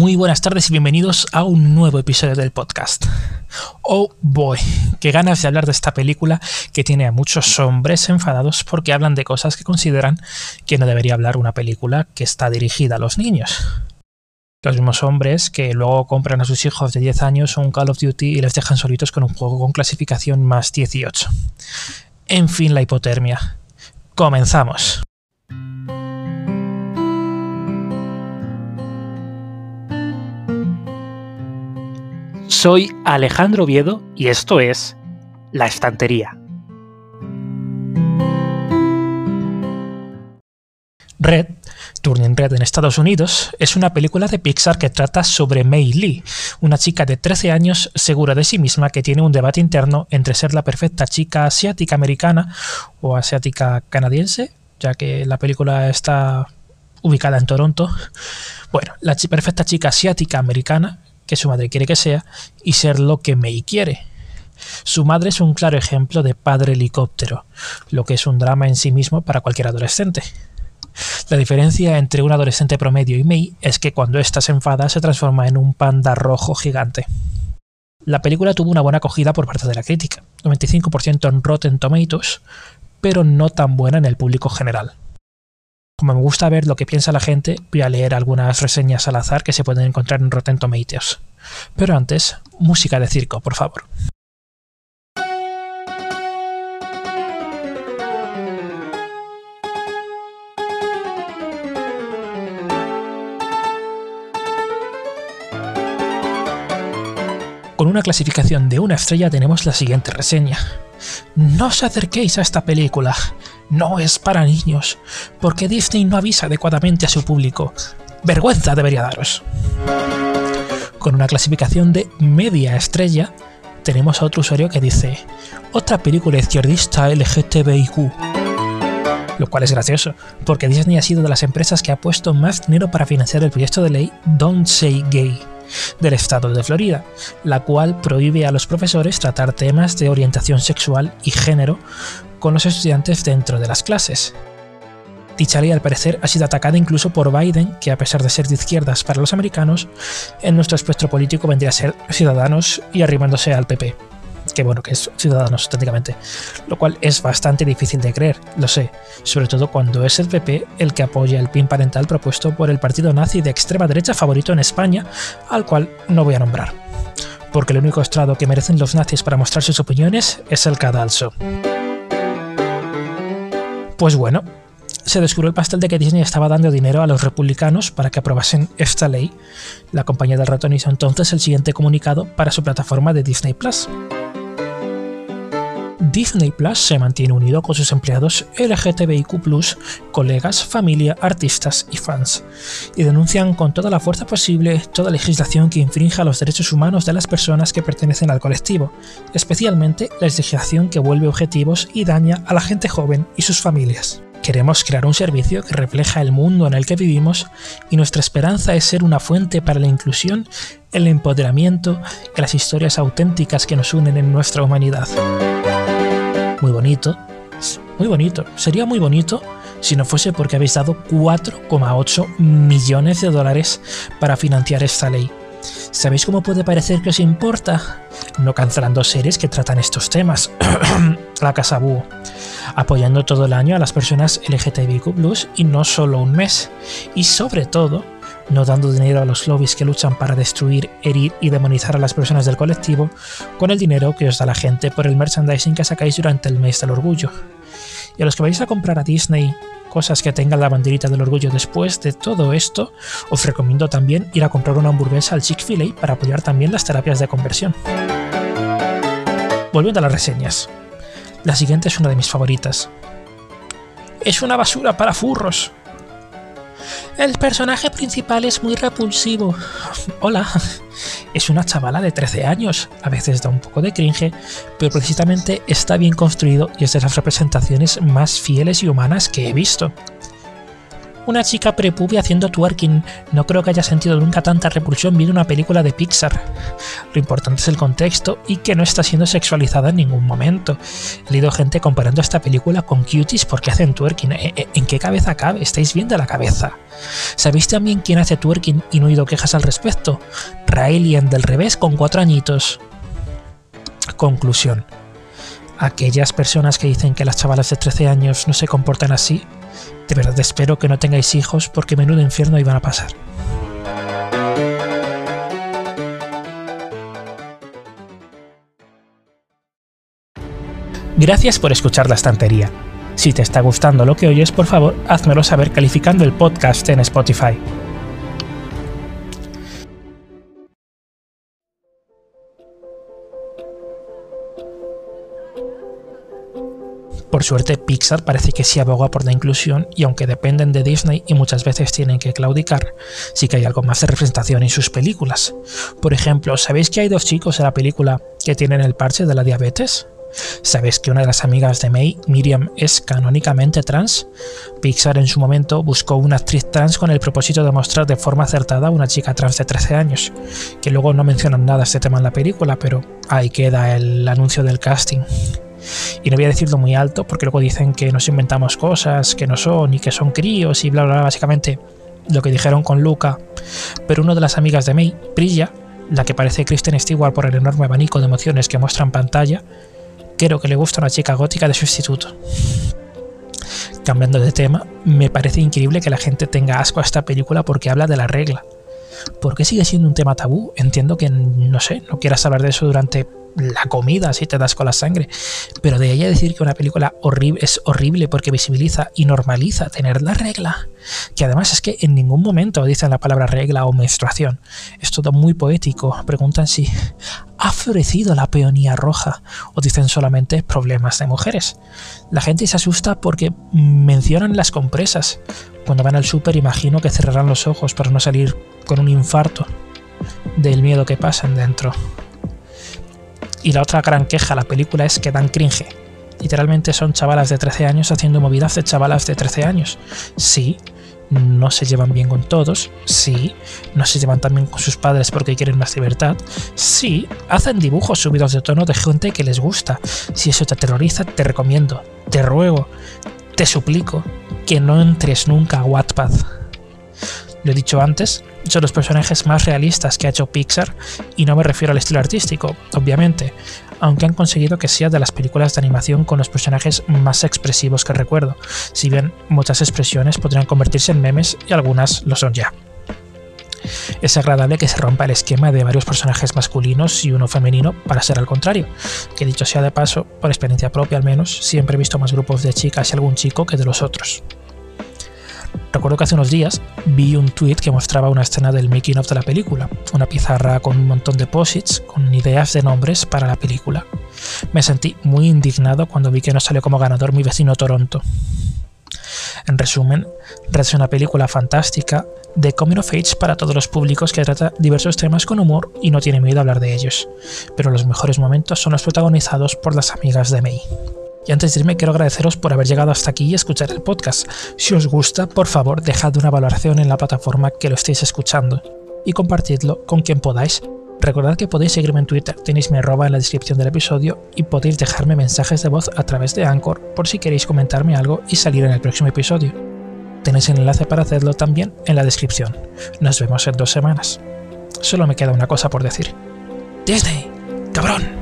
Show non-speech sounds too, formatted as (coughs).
Muy buenas tardes y bienvenidos a un nuevo episodio del podcast. Oh boy, qué ganas de hablar de esta película que tiene a muchos hombres enfadados porque hablan de cosas que consideran que no debería hablar una película que está dirigida a los niños. Los mismos hombres que luego compran a sus hijos de 10 años un Call of Duty y les dejan solitos con un juego con clasificación más 18. En fin, la hipotermia. Comenzamos. Soy Alejandro Viedo y esto es La Estantería. Red, Turning Red en Estados Unidos, es una película de Pixar que trata sobre Mei Lee, una chica de 13 años segura de sí misma que tiene un debate interno entre ser la perfecta chica asiática americana o asiática canadiense, ya que la película está ubicada en Toronto. Bueno, la perfecta chica asiática americana que su madre quiere que sea y ser lo que Mei quiere. Su madre es un claro ejemplo de padre helicóptero, lo que es un drama en sí mismo para cualquier adolescente. La diferencia entre un adolescente promedio y Mei es que cuando ésta se enfada se transforma en un panda rojo gigante. La película tuvo una buena acogida por parte de la crítica, 95% en Rotten Tomatoes, pero no tan buena en el público general. Como me gusta ver lo que piensa la gente, voy a leer algunas reseñas al azar que se pueden encontrar en Rotten Tomatoes. Pero antes, música de circo, por favor. Con una clasificación de una estrella tenemos la siguiente reseña. No os acerquéis a esta película. No es para niños, porque Disney no avisa adecuadamente a su público. Vergüenza debería daros. Con una clasificación de media estrella, tenemos a otro usuario que dice, otra película izquierdista LGTBIQ. Lo cual es gracioso, porque Disney ha sido de las empresas que ha puesto más dinero para financiar el proyecto de ley Don't Say Gay del estado de Florida, la cual prohíbe a los profesores tratar temas de orientación sexual y género con los estudiantes dentro de las clases. Dicha ley al parecer ha sido atacada incluso por Biden, que a pesar de ser de izquierdas para los americanos, en nuestro espectro político vendría a ser ciudadanos y arrimándose al PP que bueno, que es Ciudadanos técnicamente, lo cual es bastante difícil de creer, lo sé, sobre todo cuando es el PP el que apoya el PIN parental propuesto por el partido nazi de extrema derecha favorito en España, al cual no voy a nombrar, porque el único estrado que merecen los nazis para mostrar sus opiniones es el cadalso. Pues bueno, se descubrió el pastel de que Disney estaba dando dinero a los republicanos para que aprobasen esta ley. La compañía del ratón hizo entonces el siguiente comunicado para su plataforma de Disney Plus. Disney Plus se mantiene unido con sus empleados LGTBIQ, colegas, familia, artistas y fans, y denuncian con toda la fuerza posible toda legislación que infrinja los derechos humanos de las personas que pertenecen al colectivo, especialmente la legislación que vuelve objetivos y daña a la gente joven y sus familias. Queremos crear un servicio que refleja el mundo en el que vivimos y nuestra esperanza es ser una fuente para la inclusión, el empoderamiento y las historias auténticas que nos unen en nuestra humanidad muy bonito, muy bonito. Sería muy bonito si no fuese porque habéis dado 4,8 millones de dólares para financiar esta ley. ¿Sabéis cómo puede parecer que os importa? No cancelando series que tratan estos temas. (coughs) La Casa Búho. Apoyando todo el año a las personas LGTBIQ, y no solo un mes. Y sobre todo, no dando dinero a los lobbies que luchan para destruir, herir y demonizar a las personas del colectivo, con el dinero que os da la gente por el merchandising que sacáis durante el mes del orgullo. Y a los que vais a comprar a Disney cosas que tengan la banderita del orgullo después de todo esto, os recomiendo también ir a comprar una hamburguesa al Chick-fil-A para apoyar también las terapias de conversión. Volviendo a las reseñas. La siguiente es una de mis favoritas. Es una basura para furros. El personaje principal es muy repulsivo. (laughs) Hola. Es una chavala de 13 años. A veces da un poco de cringe, pero precisamente está bien construido y es de las representaciones más fieles y humanas que he visto. Una chica prepubi haciendo twerking. No creo que haya sentido nunca tanta repulsión viendo una película de Pixar. Lo importante es el contexto y que no está siendo sexualizada en ningún momento. He leído gente comparando esta película con Cuties porque hacen twerking. ¿E, e, ¿En qué cabeza cabe? ¿Estáis bien de la cabeza? ¿Sabéis también quién hace twerking y no he oído quejas al respecto? Raelian del revés con cuatro añitos. Conclusión. Aquellas personas que dicen que las chavalas de 13 años no se comportan así, de verdad espero que no tengáis hijos porque menudo infierno iban a pasar. Gracias por escuchar la estantería. Si te está gustando lo que oyes, por favor, házmelo saber calificando el podcast en Spotify. Por suerte, Pixar parece que sí aboga por la inclusión y aunque dependen de Disney y muchas veces tienen que claudicar, sí que hay algo más de representación en sus películas. Por ejemplo, ¿sabéis que hay dos chicos en la película que tienen el parche de la diabetes? ¿Sabéis que una de las amigas de May, Miriam, es canónicamente trans? Pixar en su momento buscó una actriz trans con el propósito de mostrar de forma acertada a una chica trans de 13 años, que luego no mencionan nada este tema en la película, pero ahí queda el anuncio del casting. Y no voy a decirlo muy alto porque luego dicen que nos inventamos cosas que no son y que son críos y bla bla bla, básicamente lo que dijeron con Luca. Pero una de las amigas de May, Brilla, la que parece Kristen Stewart por el enorme abanico de emociones que muestra en pantalla, creo que le gusta una chica gótica de su instituto. Cambiando de tema, me parece increíble que la gente tenga asco a esta película porque habla de la regla. ¿Por qué sigue siendo un tema tabú? Entiendo que, no sé, no quieras hablar de eso durante la comida si te das con la sangre. Pero de ella decir que una película horrible es horrible porque visibiliza y normaliza tener la regla, que además es que en ningún momento dicen la palabra regla o menstruación. Es todo muy poético. Preguntan si ha florecido la peonía roja o dicen solamente problemas de mujeres. La gente se asusta porque mencionan las compresas. Cuando van al súper imagino que cerrarán los ojos para no salir con un infarto del miedo que pasan dentro. Y la otra gran queja a la película es que dan cringe. Literalmente son chavalas de 13 años haciendo movidas de chavalas de 13 años. Sí, no se llevan bien con todos, sí, no se llevan tan bien con sus padres porque quieren más libertad, sí, hacen dibujos subidos de tono de gente que les gusta. Si eso te aterroriza, te recomiendo, te ruego, te suplico que no entres nunca a Wattpad. Lo he dicho antes, son los personajes más realistas que ha hecho Pixar y no me refiero al estilo artístico, obviamente, aunque han conseguido que sea de las películas de animación con los personajes más expresivos que recuerdo, si bien muchas expresiones podrían convertirse en memes y algunas lo son ya. Es agradable que se rompa el esquema de varios personajes masculinos y uno femenino para ser al contrario, que dicho sea de paso, por experiencia propia al menos, siempre he visto más grupos de chicas y algún chico que de los otros. Recuerdo que hace unos días vi un tweet que mostraba una escena del making of de la película, una pizarra con un montón de posits con ideas de nombres para la película. Me sentí muy indignado cuando vi que no salió como ganador mi vecino Toronto. En resumen, es una película fantástica de coming of age para todos los públicos que trata diversos temas con humor y no tiene miedo a hablar de ellos, pero los mejores momentos son los protagonizados por las amigas de May. Y antes de irme, quiero agradeceros por haber llegado hasta aquí y escuchar el podcast. Si os gusta, por favor, dejad una valoración en la plataforma que lo estéis escuchando y compartidlo con quien podáis. Recordad que podéis seguirme en Twitter, tenéis mi arroba en la descripción del episodio y podéis dejarme mensajes de voz a través de Anchor por si queréis comentarme algo y salir en el próximo episodio. Tenéis el enlace para hacerlo también en la descripción. Nos vemos en dos semanas. Solo me queda una cosa por decir. Disney, cabrón.